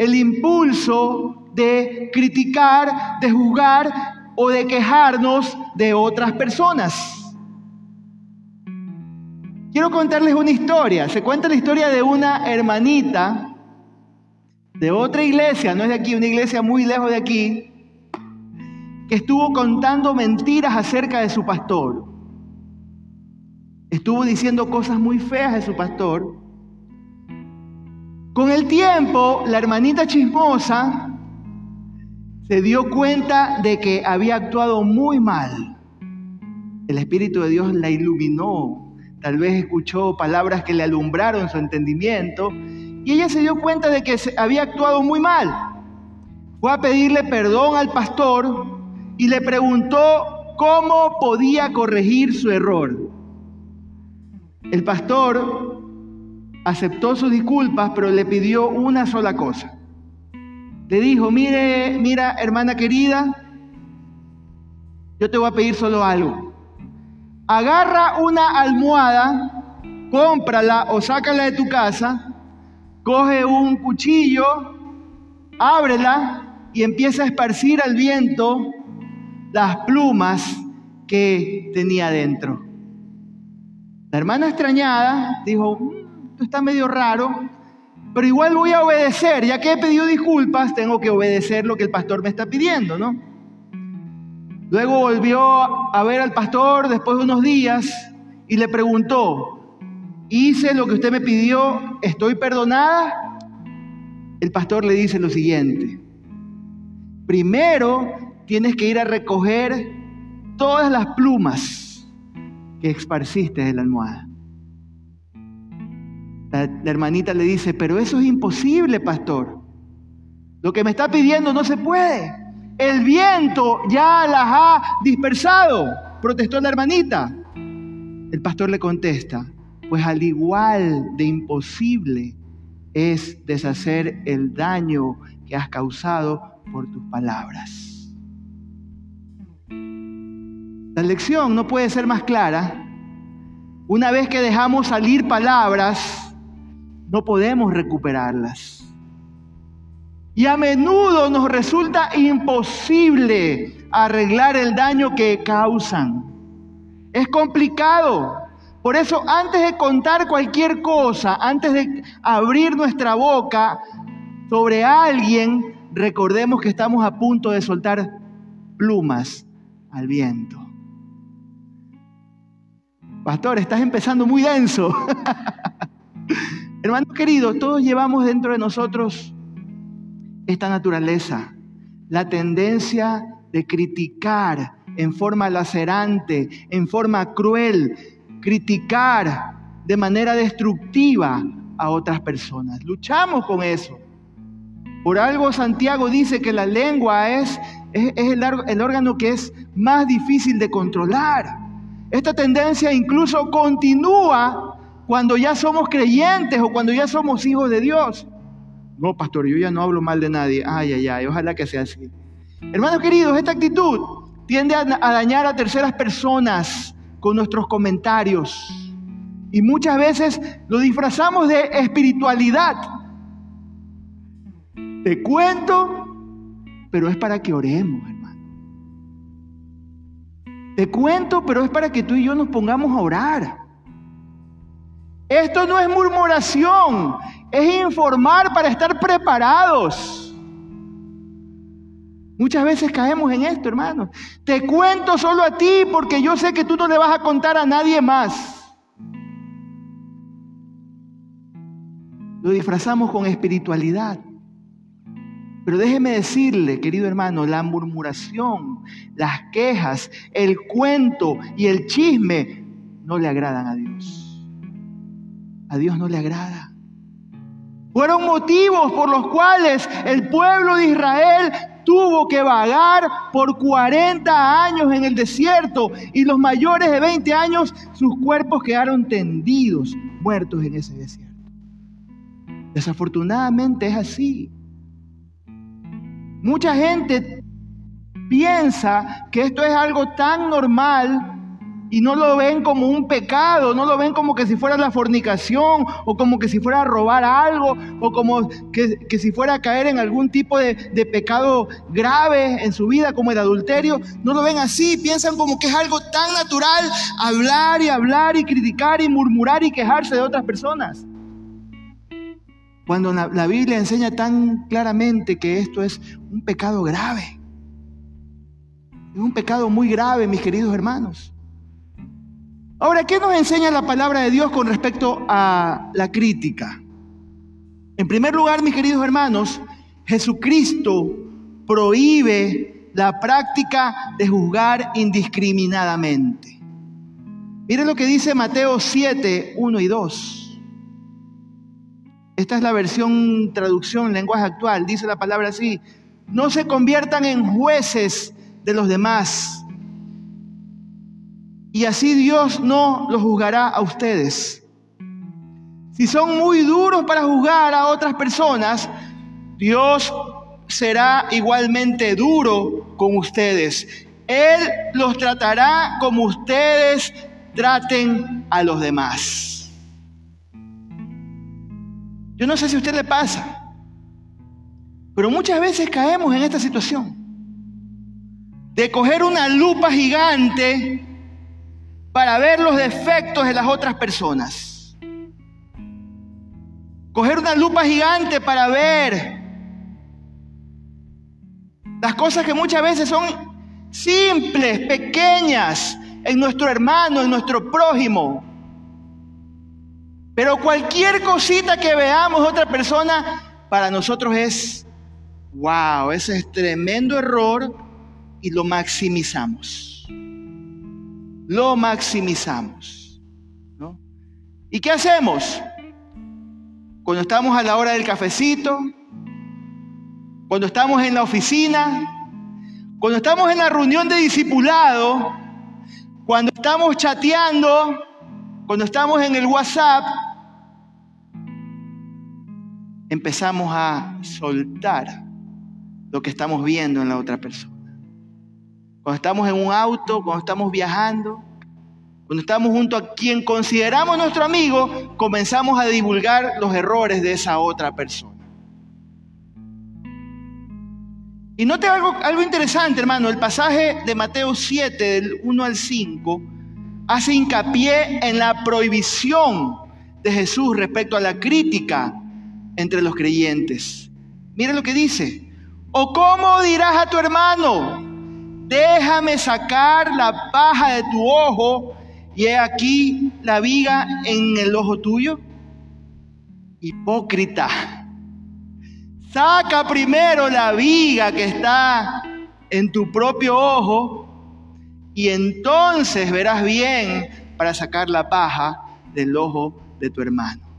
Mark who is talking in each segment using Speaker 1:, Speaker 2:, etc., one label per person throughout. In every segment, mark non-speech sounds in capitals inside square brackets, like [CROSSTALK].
Speaker 1: el impulso de criticar, de juzgar o de quejarnos de otras personas. Quiero contarles una historia. Se cuenta la historia de una hermanita de otra iglesia, no es de aquí, una iglesia muy lejos de aquí, que estuvo contando mentiras acerca de su pastor. Estuvo diciendo cosas muy feas de su pastor. Con el tiempo, la hermanita chismosa se dio cuenta de que había actuado muy mal. El Espíritu de Dios la iluminó. Tal vez escuchó palabras que le alumbraron su entendimiento y ella se dio cuenta de que había actuado muy mal. Fue a pedirle perdón al pastor y le preguntó cómo podía corregir su error. El pastor aceptó sus disculpas, pero le pidió una sola cosa. Le dijo, mire, mira, hermana querida, yo te voy a pedir solo algo. Agarra una almohada, cómprala o sácala de tu casa coge un cuchillo, ábrela y empieza a esparcir al viento las plumas que tenía dentro. La hermana extrañada dijo, esto está medio raro, pero igual voy a obedecer, ya que he pedido disculpas, tengo que obedecer lo que el pastor me está pidiendo, ¿no? Luego volvió a ver al pastor después de unos días y le preguntó, hice lo que usted me pidió, estoy perdonada. El pastor le dice lo siguiente, primero tienes que ir a recoger todas las plumas que esparciste de la almohada. La, hermanita le dice, pero eso es imposible, pastor. Lo que me está pidiendo no se puede. El viento ya las ha dispersado, protestó la hermanita. El pastor le contesta, pues al igual de imposible es deshacer el daño que has causado por tus palabras. La lección no puede ser más clara. Una vez que dejamos salir palabras, no podemos recuperarlas. Y a menudo nos resulta imposible arreglar el daño que causan. Es complicado. Por eso, antes de contar cualquier cosa, antes de abrir nuestra boca sobre alguien, recordemos que estamos a punto de soltar plumas al viento. Pastor, estás empezando muy denso. [LAUGHS] Hermanos queridos, todos llevamos dentro de nosotros esta naturaleza, la tendencia de criticar en forma lacerante, en forma cruel, criticar de manera destructiva a otras personas. Luchamos con eso. Por algo Santiago dice que la lengua es, el órgano que es más difícil de controlar. Esta tendencia incluso continúa cuando ya somos creyentes o cuando ya somos hijos de Dios. No, pastor, yo ya no hablo mal de nadie. Ay, ay, ay, ojalá que sea así. Hermanos queridos, esta actitud tiende a, dañar a terceras personas con nuestros comentarios. Y muchas veces lo disfrazamos de espiritualidad. Te cuento, pero es para que oremos, hermano. Te cuento, pero es para que tú y yo nos pongamos a orar. Esto no es murmuración, es informar para estar preparados. Muchas veces caemos en esto, hermano. Te cuento solo a ti porque yo sé que tú no le vas a contar a nadie más. Lo disfrazamos con espiritualidad. Pero déjeme decirle, querido hermano, la murmuración, las quejas, el cuento y el chisme no le agradan a Dios. A Dios no le agrada. Fueron motivos por los cuales el pueblo de Israel tuvo que vagar por 40 años en el desierto y los mayores de 20 años sus cuerpos quedaron tendidos, muertos en ese desierto. Desafortunadamente es así. Mucha gente piensa que esto es algo tan normal y no lo ven como un pecado, no lo ven como que si fuera la fornicación o como que si fuera a robar algo o como que, si fuera a caer en algún tipo de, de, pecado grave en su vida como el adulterio, no lo ven así, piensan como que es algo tan natural hablar y hablar y criticar y murmurar y quejarse de otras personas. Cuando la Biblia enseña tan claramente que esto es un pecado grave. Es un pecado muy grave, mis queridos hermanos. Ahora, ¿qué nos enseña la palabra de Dios con respecto a la crítica? En primer lugar, mis queridos hermanos, Jesucristo prohíbe la práctica de juzgar indiscriminadamente. Miren lo que dice Mateo 7, 1 y 2. Esta es la versión traducción en lenguaje actual. Dice la palabra así. No se conviertan en jueces de los demás y así Dios no los juzgará a ustedes. Si son muy duros para juzgar a otras personas, Dios será igualmente duro con ustedes. Él los tratará como ustedes traten a los demás. Yo no sé si a usted le pasa, pero muchas veces caemos en esta situación de coger una lupa gigante para ver los defectos de las otras personas. Coger una lupa gigante para ver las cosas que muchas veces son simples, pequeñas en nuestro hermano, en nuestro prójimo. Pero cualquier cosita que veamos otra persona, para nosotros es, wow, ese es tremendo error y lo maximizamos lo maximizamos. ¿no? ¿Y qué hacemos? Cuando estamos a la hora del cafecito, cuando estamos en la oficina, cuando estamos en la reunión de discipulado, cuando estamos chateando, cuando estamos en el WhatsApp, empezamos a soltar lo que estamos viendo en la otra persona. Cuando estamos en un auto, cuando estamos viajando, cuando estamos junto a quien consideramos nuestro amigo, comenzamos a divulgar los errores de esa otra persona. Y note algo, algo interesante, hermano. El pasaje de Mateo 7, del 1 al 5, hace hincapié en la prohibición de Jesús respecto a la crítica entre los creyentes. Mira lo que dice. ¿O cómo dirás a tu hermano? Déjame sacar la paja de tu ojo y he aquí la viga en el ojo tuyo. Hipócrita, saca primero la viga que está en tu propio ojo y entonces verás bien para sacar la paja del ojo de tu hermano.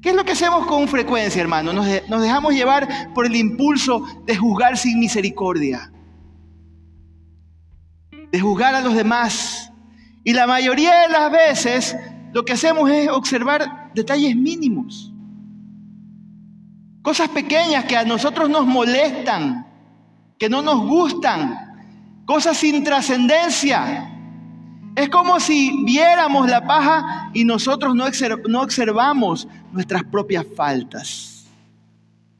Speaker 1: ¿Qué es lo que hacemos con frecuencia, hermano? Nos, dejamos llevar por el impulso de juzgar sin misericordia, de juzgar a los demás. Y la mayoría de las veces lo que hacemos es observar detalles mínimos, cosas pequeñas que a nosotros nos molestan, que no nos gustan, cosas sin trascendencia. Es como si viéramos la paja y nosotros no, observamos nuestras propias faltas,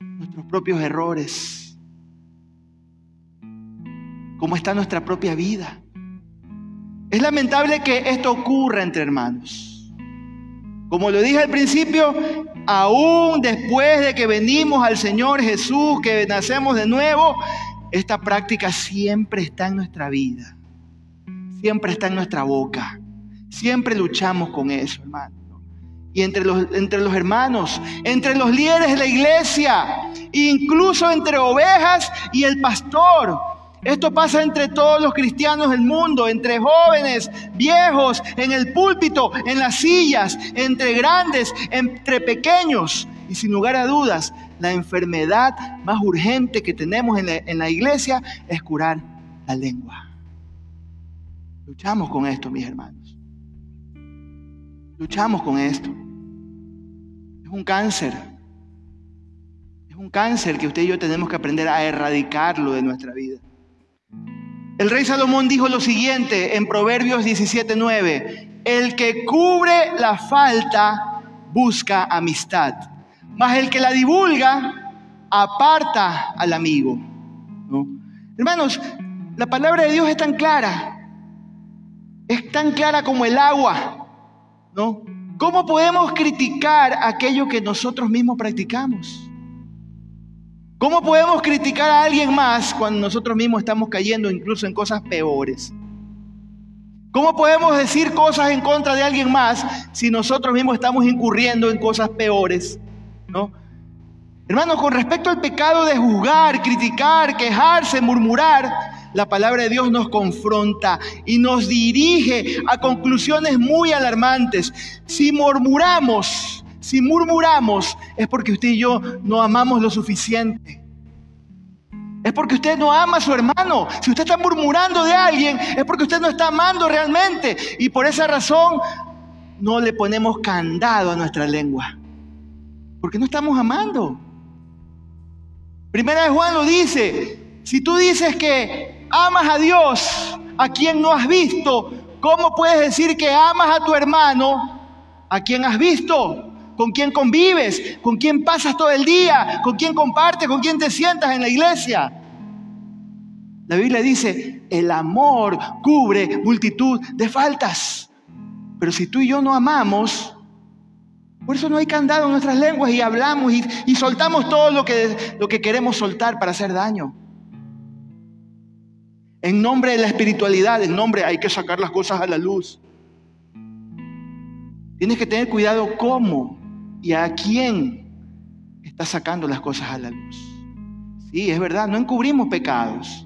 Speaker 1: nuestros propios errores, cómo está nuestra propia vida. Es lamentable que esto ocurra entre hermanos. Como lo dije al principio, aún después de que venimos al Señor Jesús, que nacemos de nuevo, esta práctica siempre está en nuestra vida siempre está en nuestra boca. Siempre luchamos con eso, hermano. Y entre los, entre los hermanos, entre los líderes de la iglesia, incluso entre ovejas y el pastor. Esto pasa entre todos los cristianos del mundo, entre jóvenes, viejos, en el púlpito, en las sillas, entre grandes, entre pequeños. Y sin lugar a dudas, la enfermedad más urgente que tenemos en la, en la iglesia es curar la lengua. Luchamos con esto, mis hermanos. Luchamos con esto. Es un cáncer. Es un cáncer que usted y yo tenemos que aprender a erradicarlo de nuestra vida. El rey Salomón dijo lo siguiente en Proverbios 17:9, el que cubre la falta busca amistad, mas el que la divulga aparta al amigo. Hermanos, la palabra de Dios es tan clara, es tan clara como el agua, ¿Cómo podemos criticar aquello que nosotros mismos practicamos? ¿Cómo podemos criticar a alguien más cuando nosotros mismos estamos cayendo incluso en cosas peores? ¿Cómo podemos decir cosas en contra de alguien más si nosotros mismos estamos incurriendo en cosas peores? ¿No? Hermanos, con respecto al pecado de juzgar, criticar, quejarse, murmurar, la palabra de Dios nos confronta y nos dirige a conclusiones muy alarmantes. Si murmuramos, si murmuramos es porque usted y yo no amamos lo suficiente. Es porque usted no ama a su hermano. Si usted está murmurando de alguien, es porque usted no está amando realmente. Y por esa razón no le ponemos candado a nuestra lengua. Porque no estamos amando. Primera de Juan lo dice. Si tú dices que amas a Dios, a quien no has visto, ¿cómo puedes decir que amas a tu hermano, a quien has visto? con quién convives, con quién pasas todo el día, con quién compartes, con quién te sientas en la iglesia. La Biblia dice, el amor cubre multitud de faltas. Pero si tú y yo no amamos, por eso no hay candado en nuestras lenguas y hablamos y, soltamos todo lo que queremos soltar para hacer daño. En nombre de la espiritualidad, en nombre hay que sacar las cosas a la luz. Tienes que tener cuidado cómo y a quién está sacando las cosas a la luz. Sí, es verdad, no encubrimos pecados,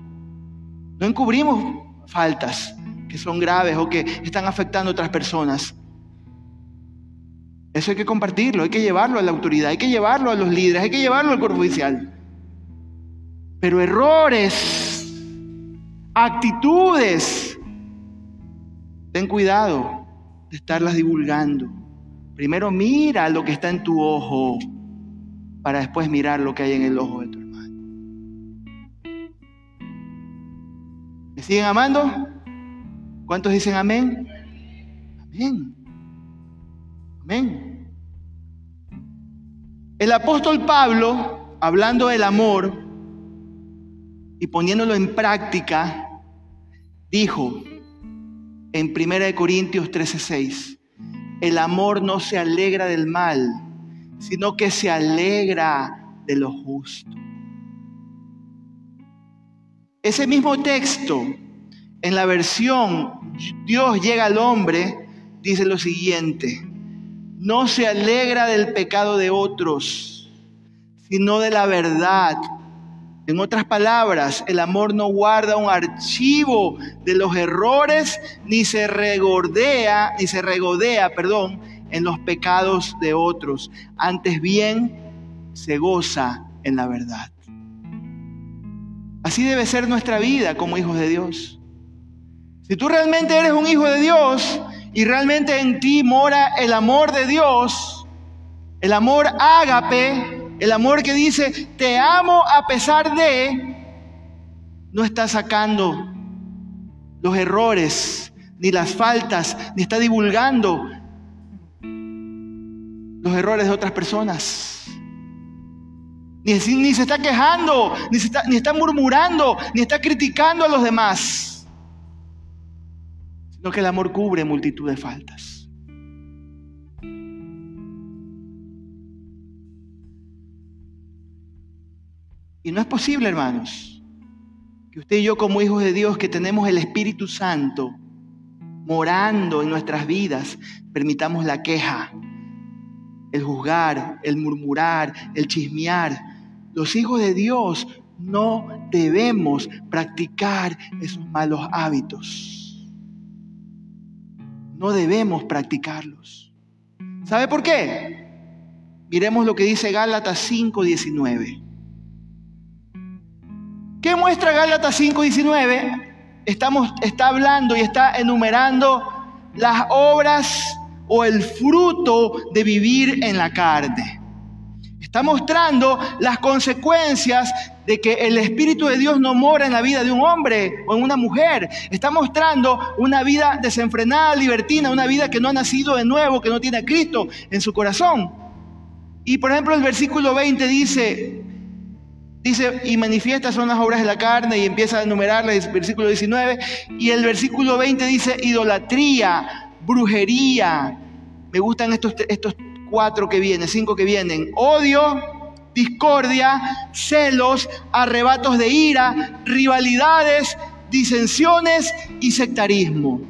Speaker 1: no encubrimos faltas que son graves o que están afectando a otras personas. Eso hay que compartirlo, hay que llevarlo a la autoridad, hay que llevarlo a los líderes, hay que llevarlo al cuerpo oficial. Pero errores, actitudes, ten cuidado de estarlas divulgando. Primero mira lo que está en tu ojo para después mirar lo que hay en el ojo de tu hermano. ¿Me siguen amando? ¿Cuántos dicen amén? Amén. Amén. El apóstol Pablo, hablando del amor y poniéndolo en práctica, dijo en 1 Corintios 13:6, el amor no se alegra del mal, sino que se alegra de lo justo. Ese mismo texto, en la versión Dios llega al hombre, dice lo siguiente, no se alegra del pecado de otros, sino de la verdad en otras palabras, el amor no guarda un archivo de los errores ni se regordea, ni se regodea, perdón, en los pecados de otros. Antes bien, se goza en la verdad. Así debe ser nuestra vida como hijos de Dios. Si tú realmente eres un hijo de Dios y realmente en ti mora el amor de Dios, el amor ágape, el amor que dice, te amo a pesar de, no está sacando los errores, ni las faltas, ni está divulgando los errores de otras personas. Ni, ni se está quejando, ni, está, ni está murmurando, ni está criticando a los demás. Sino que el amor cubre multitud de faltas. Y no es posible, hermanos, que usted y yo como hijos de Dios, que tenemos el Espíritu Santo morando en nuestras vidas, permitamos la queja, el juzgar, el murmurar, el chismear. Los hijos de Dios no debemos practicar esos malos hábitos. No debemos practicarlos. ¿Sabe por qué? Miremos lo que dice Gálatas 5:19. ¿Qué muestra Gálatas 5:19? Estamos, está hablando y está enumerando las obras o el fruto de vivir en la carne. Está mostrando las consecuencias de que el Espíritu de Dios no mora en la vida de un hombre o en una mujer. Está mostrando una vida desenfrenada, libertina, una vida que no ha nacido de nuevo, que no tiene a Cristo en su corazón. Y por ejemplo el versículo 20 dice, dice, y manifiestas son las obras de la carne y empieza a enumerarla el versículo 19. Y el versículo 20 dice, idolatría, brujería. Me gustan estos, estos cuatro que vienen, cinco que vienen. Odio, discordia, celos, arrebatos de ira, rivalidades, disensiones y sectarismo.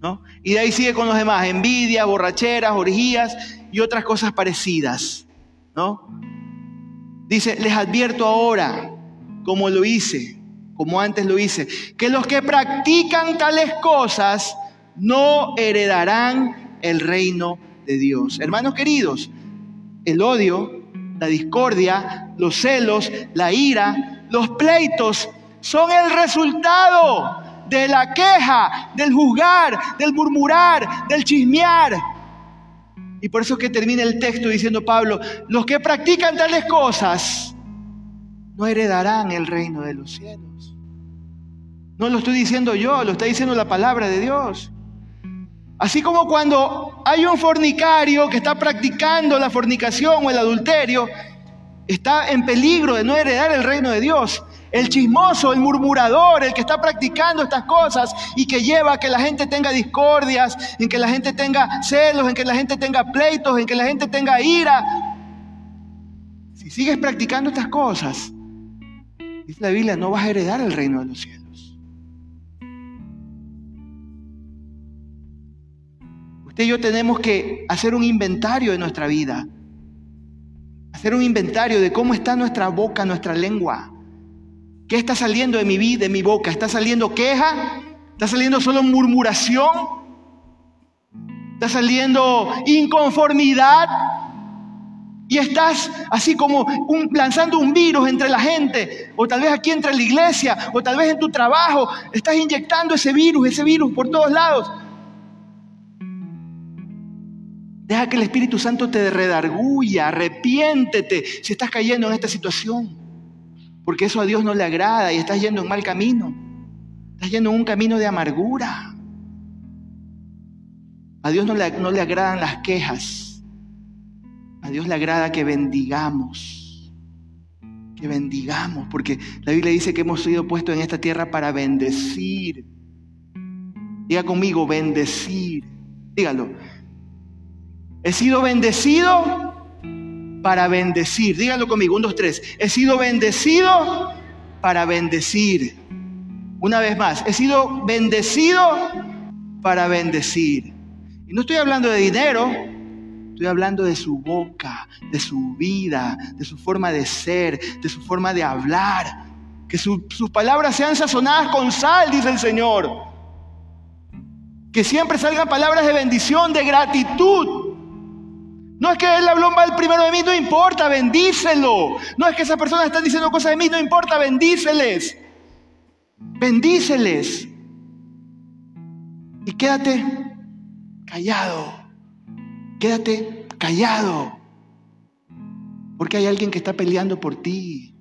Speaker 1: ¿No? Y de ahí sigue con los demás, envidia, borracheras, orgías y otras cosas parecidas. ¿No? Dice, les advierto ahora, como lo hice, como antes lo hice, que los que practican tales cosas no heredarán el reino de Dios. Hermanos queridos, el odio, la discordia, los celos, la ira, los pleitos son el resultado de la queja, del juzgar, del murmurar, del chismear. Y por eso es que termina el texto diciendo Pablo, los que practican tales cosas no heredarán el reino de los cielos. No lo estoy diciendo yo, lo está diciendo la palabra de Dios. Así como cuando hay un fornicario que está practicando la fornicación o el adulterio, está en peligro de no heredar el reino de Dios. El chismoso, el murmurador, el que está practicando estas cosas y que lleva a que la gente tenga discordias, en que la gente tenga celos, en que la gente tenga pleitos, en que la gente tenga ira. Si sigues practicando estas cosas, dice la Biblia, no vas a heredar el reino de los cielos. y yo tenemos que hacer un inventario de nuestra vida. Hacer un inventario de cómo está nuestra boca, nuestra lengua. ¿Qué está saliendo de mi vida, de mi boca? ¿Está saliendo queja? ¿Está saliendo solo murmuración? ¿Está saliendo inconformidad? Y estás así como lanzando un virus entre la gente, o tal vez aquí entre la iglesia, o tal vez en tu trabajo, estás inyectando ese virus, ese virus por todos lados. Deja que el Espíritu Santo te redarguya, arrepiéntete si estás cayendo en esta situación. Porque eso a Dios no le agrada y estás yendo en mal camino. Estás yendo en un camino de amargura. A Dios no le, no le agradan las quejas. A Dios le agrada que bendigamos. Que bendigamos. Porque la Biblia dice que hemos sido puestos en esta tierra para bendecir. Diga conmigo, bendecir. Dígalo He sido bendecido para bendecir. Díganlo conmigo, un, dos, tres. He sido bendecido para bendecir. Una vez más, he sido bendecido para bendecir. Y no estoy hablando de dinero, estoy hablando de su boca, de su vida, de su forma de ser, de su forma de hablar. Que sus palabras sean sazonadas con sal, dice el Señor. Que siempre salgan palabras de bendición, de gratitud. No es que él habló mal primero de mí, no importa, bendícelo. No es que esa persona está diciendo cosas de mí, no importa, bendíceles. Bendíceles. Y quédate callado. Quédate callado. Porque hay alguien que está peleando por ti.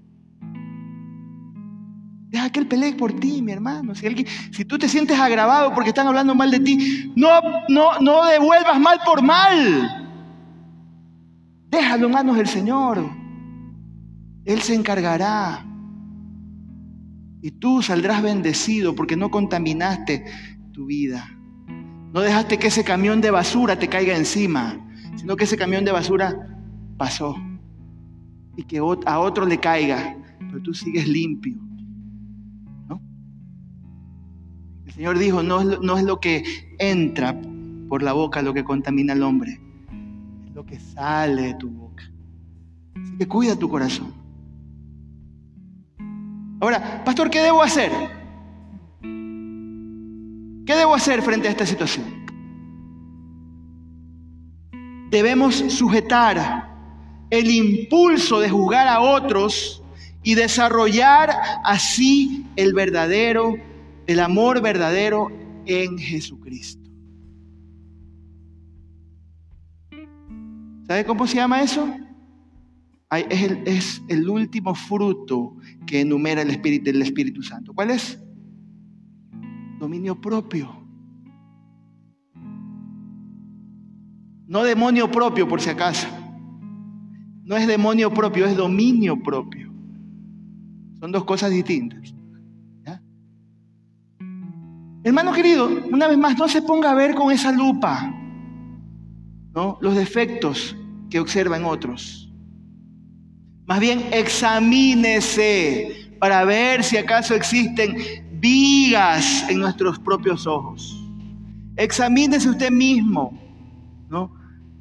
Speaker 1: Deja que él pelee por ti, mi hermano. Si, si tú te sientes agravado porque están hablando mal de ti, no, no, no devuelvas mal por mal. Déjalo en manos del Señor. Él se encargará. Y tú saldrás bendecido porque no contaminaste tu vida. No dejaste que ese camión de basura te caiga encima, sino que ese camión de basura pasó. Y que a otro le caiga, pero tú sigues limpio. ¿no? El Señor dijo, no es, no es lo que entra por la boca lo que contamina al hombre, lo que sale de tu boca. Así que cuida tu corazón. Ahora, pastor, ¿qué debo hacer? ¿Qué debo hacer frente a esta situación? Debemos sujetar el impulso de juzgar a otros y desarrollar así el verdadero, el amor verdadero en Jesucristo. ¿Sabe cómo se llama eso? Es el, último fruto que enumera el Espíritu, el Espíritu Santo. ¿Cuál es? Dominio propio. No demonio propio, por si acaso. No es demonio propio, es dominio propio. Son dos cosas distintas. Hermano querido, una vez más, no se ponga a ver con esa lupa los defectos que observan otros. Más bien, examínese para ver si acaso existen vigas en nuestros propios ojos. Examínese usted mismo, ¿no?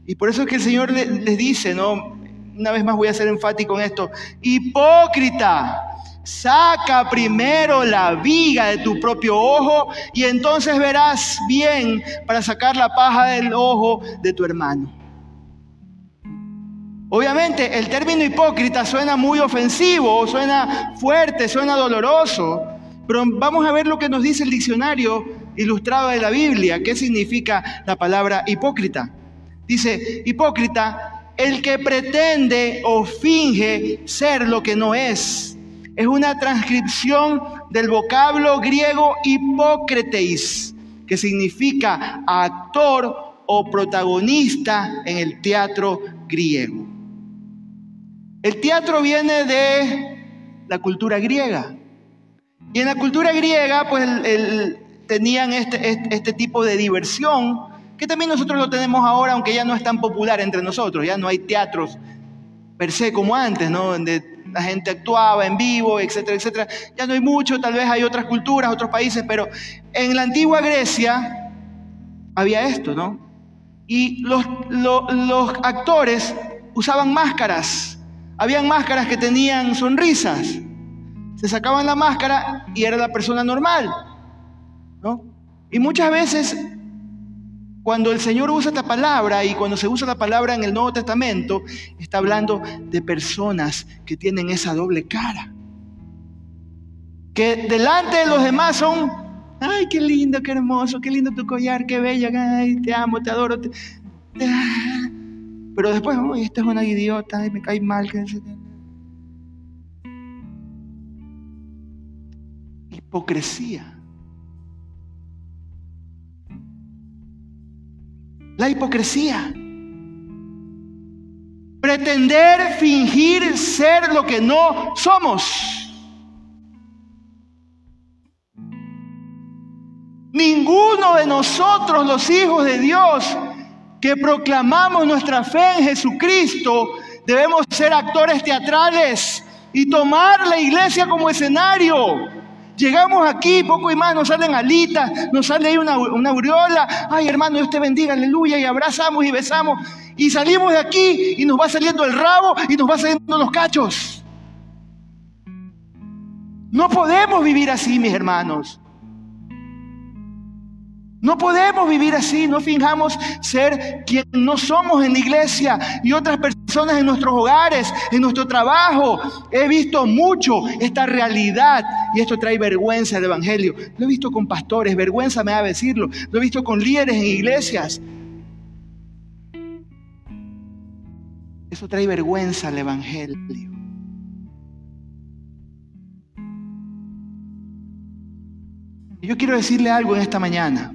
Speaker 1: Y por eso es que el Señor les dice, ¿no? Una vez más voy a ser enfático en esto. Hipócrita, Saca primero la viga de tu propio ojo y entonces verás bien para sacar la paja del ojo de tu hermano. Obviamente el término hipócrita suena muy ofensivo, suena fuerte, suena doloroso, pero vamos a ver lo que nos dice el diccionario ilustrado de la Biblia, qué significa la palabra hipócrita. Dice, hipócrita, el que pretende o finge ser lo que no es es una transcripción del vocablo griego hipócrates, que significa actor o protagonista en el teatro griego. El teatro viene de la cultura griega. Y en la cultura griega, pues tenían este, este, este, tipo de diversión, que también nosotros lo tenemos ahora, aunque ya no es tan popular entre nosotros, ya no hay teatros per se como antes, ¿no? La gente actuaba en vivo, etcétera, etcétera. Ya no hay mucho, tal vez hay otras culturas, otros países, pero en la antigua Grecia había esto, ¿no? Y los, actores usaban máscaras. Habían máscaras que tenían sonrisas. Se sacaban la máscara y era la persona normal, ¿no? Y muchas veces cuando el Señor usa esta palabra y cuando se usa la palabra en el Nuevo Testamento, está hablando de personas que tienen esa doble cara. Que delante de los demás son, ay, qué lindo, qué hermoso, qué lindo tu collar, qué bella, ay, te amo, te adoro. Pero después, uy, esta es una idiota, ay, me cae mal. Hipocresía. La hipocresía. Pretender fingir ser lo que no somos. Ninguno de nosotros, los hijos de Dios, que proclamamos nuestra fe en Jesucristo, debemos ser actores teatrales y tomar la iglesia como escenario. Llegamos aquí, poco y más, nos salen alitas, nos sale ahí una, una aureola. Ay, hermano, Dios te bendiga, aleluya. Y abrazamos y besamos. Y salimos de aquí y nos va saliendo el rabo y nos va saliendo los cachos. No podemos vivir así, mis hermanos. No podemos vivir así, no fijamos ser quien no somos en la iglesia y otras personas en nuestros hogares, en nuestro trabajo. He visto mucho esta realidad y esto trae vergüenza al Evangelio. Lo he visto con pastores, vergüenza me da decirlo. Lo he visto con líderes en iglesias. Eso trae vergüenza al Evangelio. Y yo quiero decirle algo en esta mañana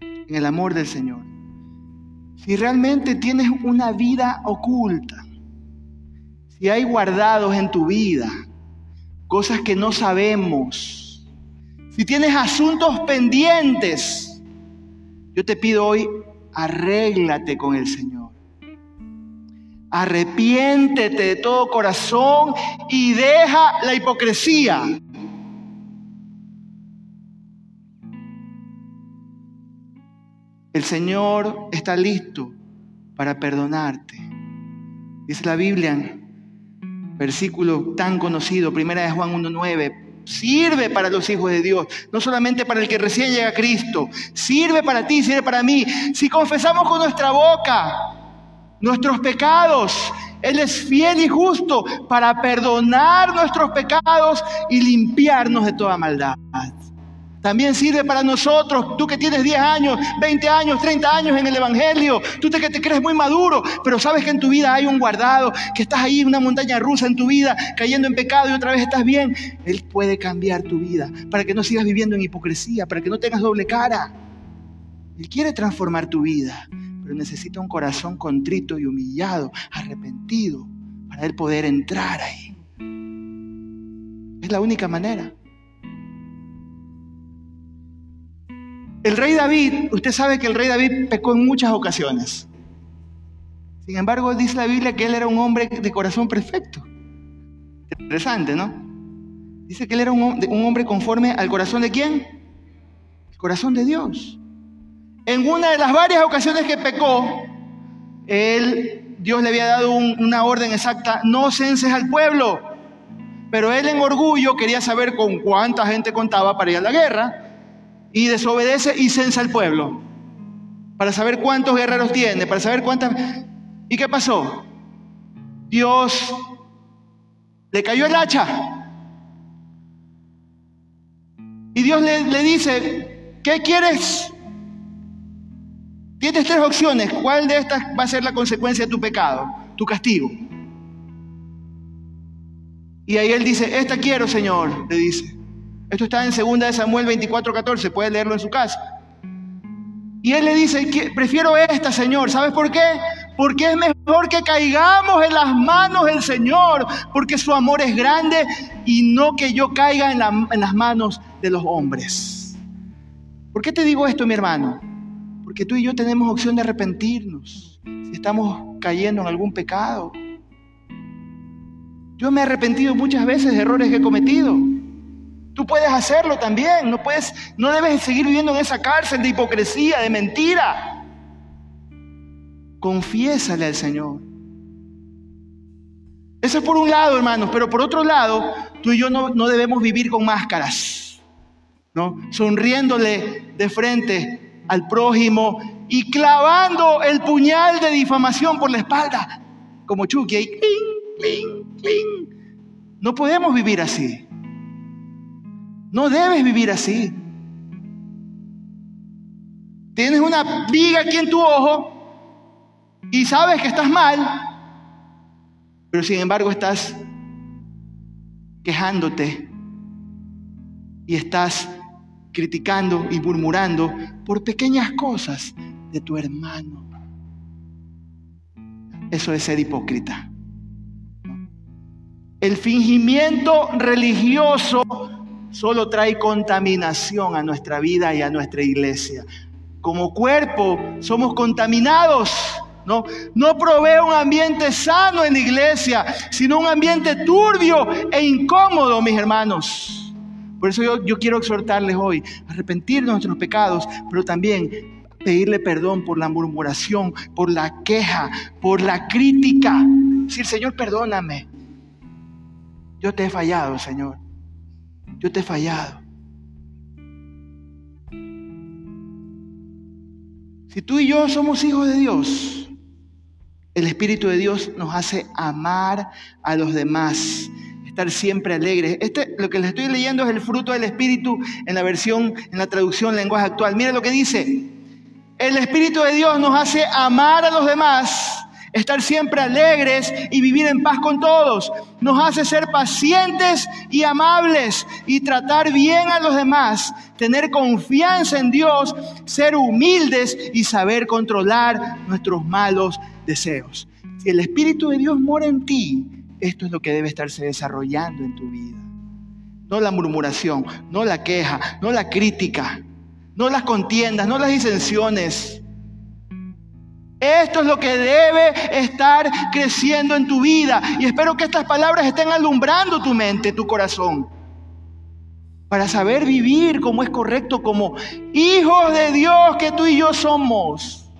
Speaker 1: en el amor del Señor. Si realmente tienes una vida oculta, si hay guardados en tu vida cosas que no sabemos, si tienes asuntos pendientes, yo te pido hoy, arréglate con el Señor. Arrepiéntete de todo corazón y deja la hipocresía. El Señor está listo para perdonarte. Dice la Biblia, versículo tan conocido, primera de Juan 1.9, sirve para los hijos de Dios, no solamente para el que recién llega a Cristo, sirve para ti, sirve para mí. Si confesamos con nuestra boca nuestros pecados, Él es fiel y justo para perdonar nuestros pecados y limpiarnos de toda maldad. También sirve para nosotros, tú que tienes 10 años, 20 años, 30 años en el Evangelio, tú que te crees muy maduro, pero sabes que en tu vida hay un guardado, que estás ahí en una montaña rusa en tu vida, cayendo en pecado y otra vez estás bien. Él puede cambiar tu vida para que no sigas viviendo en hipocresía, para que no tengas doble cara. Él quiere transformar tu vida, pero necesita un corazón contrito y humillado, arrepentido, para Él poder entrar ahí. Es la única manera. El rey David, usted sabe que el rey David pecó en muchas ocasiones. Sin embargo, dice la Biblia que él era un hombre de corazón perfecto. Interesante, ¿no? Dice que él era un, hombre conforme al corazón de quién? El corazón de Dios. En una de las varias ocasiones que pecó, él, Dios le había dado una orden exacta, no censes al pueblo. Pero él en orgullo quería saber con cuánta gente contaba para ir a la guerra y desobedece y censa al pueblo para saber cuántos guerreros tiene, para saber cuántas... ¿Y qué pasó? Dios le cayó el hacha. Y Dios le, le dice, ¿qué quieres? Tienes tres opciones. ¿Cuál de estas va a ser la consecuencia de tu pecado, tu castigo? Y ahí él dice, esta quiero, Señor, le dice. Esto está en 2 Samuel 24, 14, puede leerlo en su casa. Y él le dice, prefiero esta, Señor. ¿Sabes por qué? Porque es mejor que caigamos en las manos del Señor, porque su amor es grande y no que yo caiga en, en las manos de los hombres. ¿Por qué te digo esto, mi hermano? Porque tú y yo tenemos opción de arrepentirnos si estamos cayendo en algún pecado. Yo me he arrepentido muchas veces de errores que he cometido. Tú puedes hacerlo también, no puedes, no debes seguir viviendo en esa cárcel de hipocresía, de mentira. Confiésale al Señor. Eso es por un lado, hermanos, pero por otro lado, tú y yo no, no debemos vivir con máscaras, ¿no? Sonriéndole de frente al prójimo y clavando el puñal de difamación por la espalda, como Chucky, ahí, No podemos vivir así. No debes vivir así. Tienes una viga aquí en tu ojo y sabes que estás mal, pero sin embargo estás quejándote y estás criticando y murmurando por pequeñas cosas de tu hermano. Eso es ser hipócrita. El fingimiento religioso solo trae contaminación a nuestra vida y a nuestra iglesia. Como cuerpo somos contaminados. No, no provee un ambiente sano en la iglesia, sino un ambiente turbio e incómodo, mis hermanos. Por eso yo, yo quiero exhortarles hoy arrepentir de nuestros pecados, pero también pedirle perdón por la murmuración, por la queja, por la crítica. Decir, Señor, perdóname. Yo te he fallado, Señor. Yo te he fallado. Si tú y yo somos hijos de Dios, el Espíritu de Dios nos hace amar a los demás, estar siempre alegres. Este, lo que les estoy leyendo es el fruto del Espíritu en la versión, en la traducción lenguaje actual. Mire lo que dice. El Espíritu de Dios nos hace amar a los demás estar siempre alegres y vivir en paz con todos. Nos hace ser pacientes y amables y tratar bien a los demás, tener confianza en Dios, ser humildes y saber controlar nuestros malos deseos. Si el Espíritu de Dios mora en ti, esto es lo que debe estarse desarrollando en tu vida. No la murmuración, no la queja, no la crítica, no las contiendas, no las disensiones esto es lo que debe estar creciendo en tu vida. Y espero que estas palabras estén alumbrando tu mente, tu corazón. Para saber vivir como es correcto, como hijos de Dios que tú y yo somos.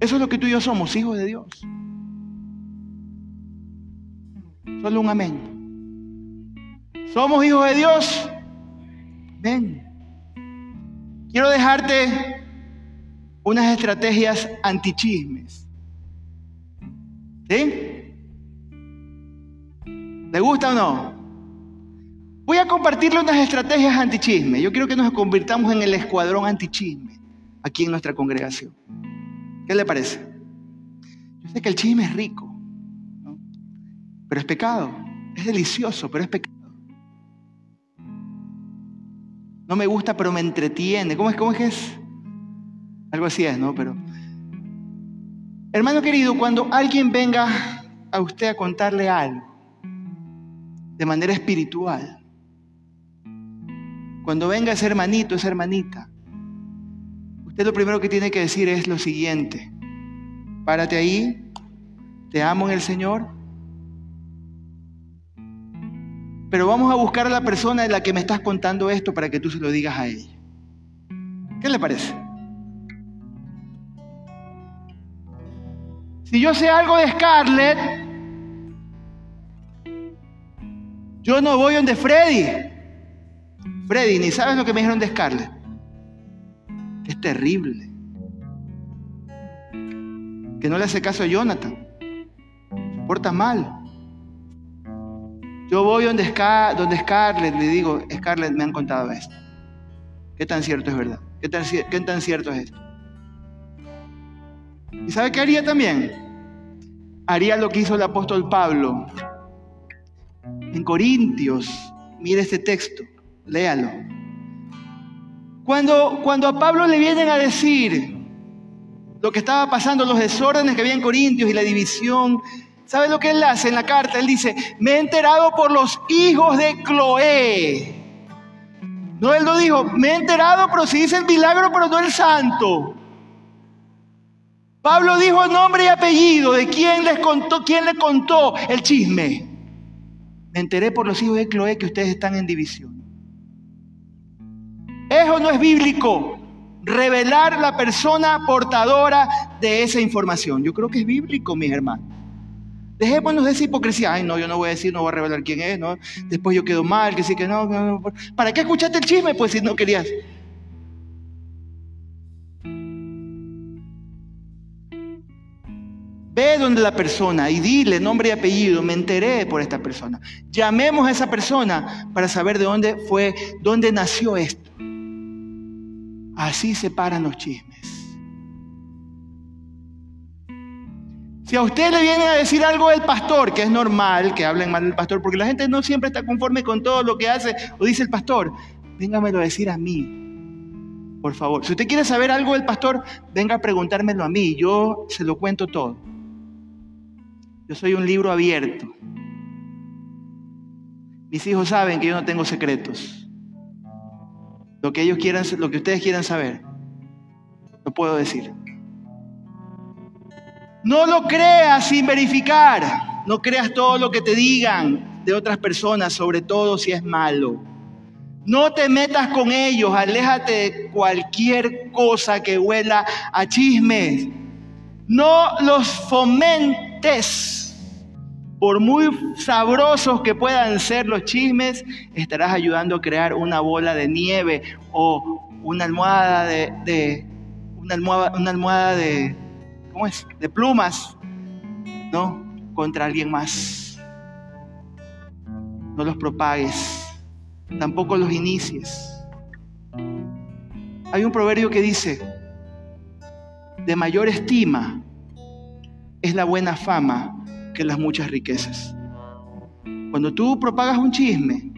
Speaker 1: Eso es lo que tú y yo somos, hijos de Dios. Solo un amén. ¿Somos hijos de Dios? Ven. Quiero dejarte unas estrategias antichismes. ¿Sí? ¿Le gusta o no? Voy a compartirle unas estrategias antichisme. Yo quiero que nos convirtamos en el escuadrón antichisme aquí en nuestra congregación. ¿Qué le parece? Yo sé que el chisme es rico, pero es pecado. Es delicioso, pero es pecado. No me gusta, pero me entretiene. ¿Cómo es, cómo es que es? Algo así es, ¿no? Pero. Hermano querido, cuando alguien venga a usted a contarle algo de manera espiritual, cuando venga ese hermanito, esa hermanita, usted lo primero que tiene que decir es lo siguiente. Párate ahí, te amo en el Señor, pero vamos a buscar a la persona de la que me estás contando esto para que tú se lo digas a ella. ¿Qué le parece? Si yo sé algo de Scarlett, yo no voy donde Freddy. Freddy, ni sabes lo que me dijeron de Scarlett. es terrible. Que no le hace caso a Jonathan. Se porta mal. Yo voy donde, Scarlett, le digo, Scarlett, me han contado esto. ¿Qué tan cierto es verdad? ¿Qué tan, qué tan cierto es esto? ¿Y sabe qué haría también? Haría lo que hizo el apóstol Pablo en Corintios. Mire este texto, léalo. Cuando, cuando a Pablo le vienen a decir lo que estaba pasando, los desórdenes que había en Corintios y la división ¿Sabe lo que él hace en la carta? Él dice, me he enterado por los hijos de Cloé. No, él lo dijo, me he enterado, pero si dice el milagro, pero no el santo. Pablo dijo nombre y apellido de quién les contó, quién le contó el chisme. Me enteré por los hijos de Cloé que ustedes están en división. Eso no es bíblico. Revelar la persona portadora de esa información. Yo creo que es bíblico, mis hermanos. Dejémonos de esa hipocresía. Ay, no, yo no voy a decir, no voy a revelar quién es, ¿no? Después yo quedo mal, que sí, que no, no, ¿Para qué escuchaste el chisme? Pues si no querías. Ve donde la persona y dile nombre y apellido, me enteré por esta persona. Llamemos a esa persona para saber de dónde fue, dónde nació esto. Así se paran los chismes. Si a usted le viene a decir algo del pastor, que es normal que hablen mal del pastor, porque la gente no siempre está conforme con todo lo que hace o dice el pastor, véngamelo a decir a mí, por favor. Si usted quiere saber algo del pastor, venga a preguntármelo a mí, yo se lo cuento todo. Yo soy un libro abierto. Mis hijos saben que yo no tengo secretos. Lo que ellos quieran, lo que ustedes quieran saber, lo puedo decir. No lo creas sin verificar. No creas todo lo que te digan de otras personas, sobre todo si es malo. No te metas con ellos, aléjate de cualquier cosa que huela a chismes. No los fomentes. Por muy sabrosos que puedan ser los chismes, estarás ayudando a crear una bola de nieve o una almohada de, una almohada, una almohada de, ¿cómo es? De plumas, ¿no? Contra alguien más. No los propagues, tampoco los inicies. Hay un proverbio que dice, de mayor estima es la buena fama que las muchas riquezas. Cuando tú propagas un chisme,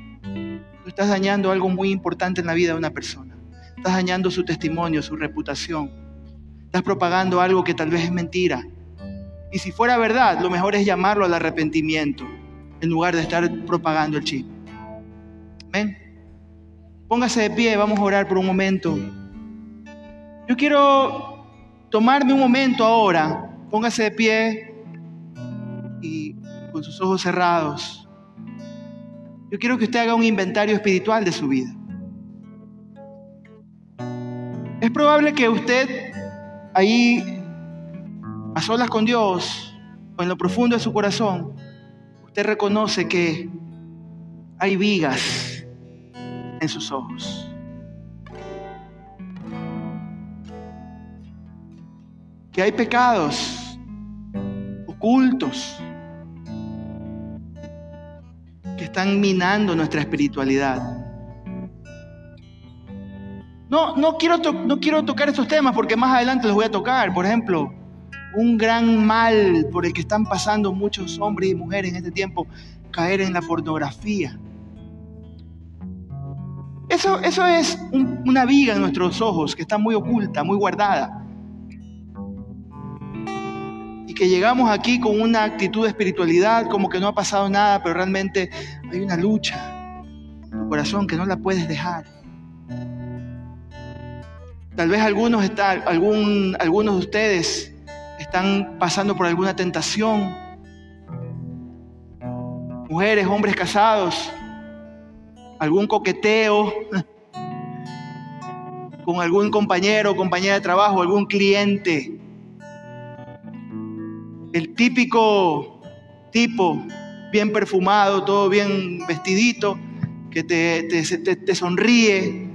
Speaker 1: tú estás dañando algo muy importante en la vida de una persona. Estás dañando su testimonio, su reputación Estás propagando algo que tal vez es mentira. Y si fuera verdad, lo mejor es llamarlo al arrepentimiento en lugar de estar propagando el chisme. Ven, póngase de pie, vamos a orar por un momento. Yo quiero tomarme un momento ahora, póngase de pie y con sus ojos cerrados. Yo quiero que usted haga un inventario espiritual de su vida. Es probable que usted ahí, a solas con Dios, o en lo profundo de su corazón, usted reconoce que hay vigas en sus ojos. Que hay pecados ocultos que están minando nuestra espiritualidad. No, no, quiero no quiero tocar estos temas porque más adelante los voy a tocar. Por ejemplo, un gran mal por el que están pasando muchos hombres y mujeres en este tiempo, caer en la pornografía. Eso, eso es una viga en nuestros ojos que está muy oculta, muy guardada. Que llegamos aquí con una actitud de espiritualidad, como que no ha pasado nada, pero realmente hay una lucha en tu corazón que no la puedes dejar. Tal vez algunos, están, algún, algunos de ustedes están pasando por alguna tentación. Mujeres, hombres casados, algún coqueteo [LAUGHS] con algún compañero compañera de trabajo, algún cliente. El típico tipo, bien perfumado, todo bien vestidito, que te, te, te sonríe,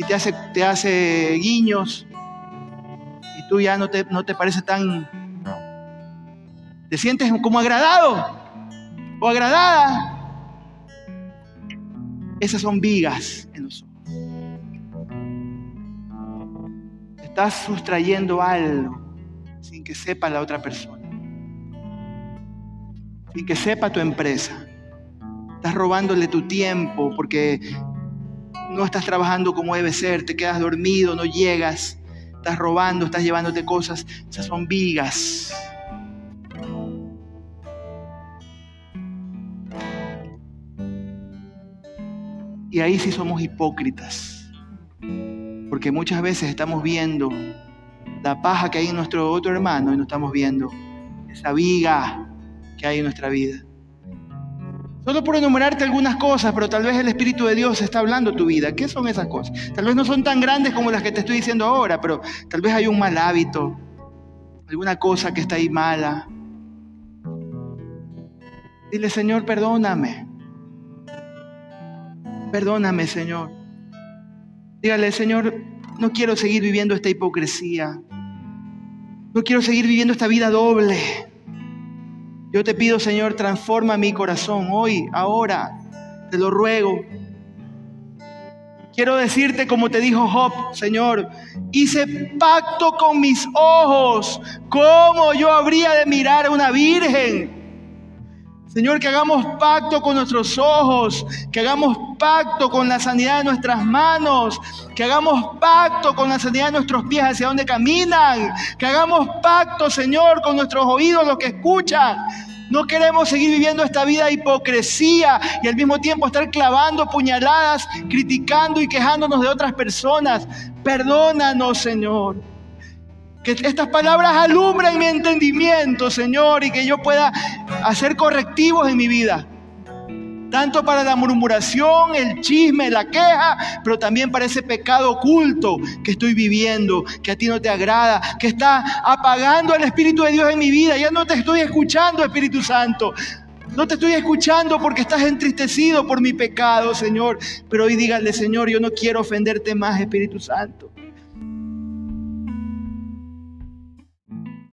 Speaker 1: y te hace, te hace guiños y tú ya no te, no te parece tan... Te sientes como agradado o agradada. Esas son vigas en los ojos. Estás sustrayendo algo sin que sepa la otra persona. Sin que sepa tu empresa. Estás robándole tu tiempo porque no estás trabajando como debe ser, te quedas dormido, no llegas, estás robando, estás llevándote cosas, esas son vigas. Y ahí sí somos hipócritas, porque muchas veces estamos viendo la paja que hay en nuestro otro hermano y no estamos viendo esa viga que hay en nuestra vida. Solo por enumerarte algunas cosas, pero tal vez el Espíritu de Dios está hablando tu vida. ¿Qué son esas cosas? Tal vez no son tan grandes como las que te estoy diciendo ahora, pero tal vez hay un mal hábito, alguna cosa que está ahí mala. Dile, Señor, perdóname. Perdóname, Señor. Dígale, Señor, no quiero seguir viviendo esta hipocresía. No quiero seguir viviendo esta vida doble. Yo te pido, Señor, transforma mi corazón hoy, ahora. Te lo ruego. Quiero decirte como te dijo Job, Señor, hice pacto con mis ojos. ¿Cómo yo habría de mirar a una virgen? Señor, que hagamos pacto con nuestros ojos, que hagamos pacto con la sanidad de nuestras manos, que hagamos pacto con la sanidad de nuestros pies hacia donde caminan, que hagamos pacto, Señor, con nuestros oídos, los que escuchan. No queremos seguir viviendo esta vida de hipocresía y al mismo tiempo estar clavando puñaladas, criticando y quejándonos de otras personas. Perdónanos, Señor. Que estas palabras alumbren mi entendimiento, Señor, y que yo pueda hacer correctivos en mi vida tanto para la murmuración, el chisme, la queja, pero también para ese pecado oculto que estoy viviendo, que a ti no te agrada, que está apagando el Espíritu de Dios en mi vida. Ya no te estoy escuchando, Espíritu Santo. No te estoy escuchando porque estás entristecido por mi pecado, Señor. Pero hoy dígale, Señor, yo no quiero ofenderte más, Espíritu Santo.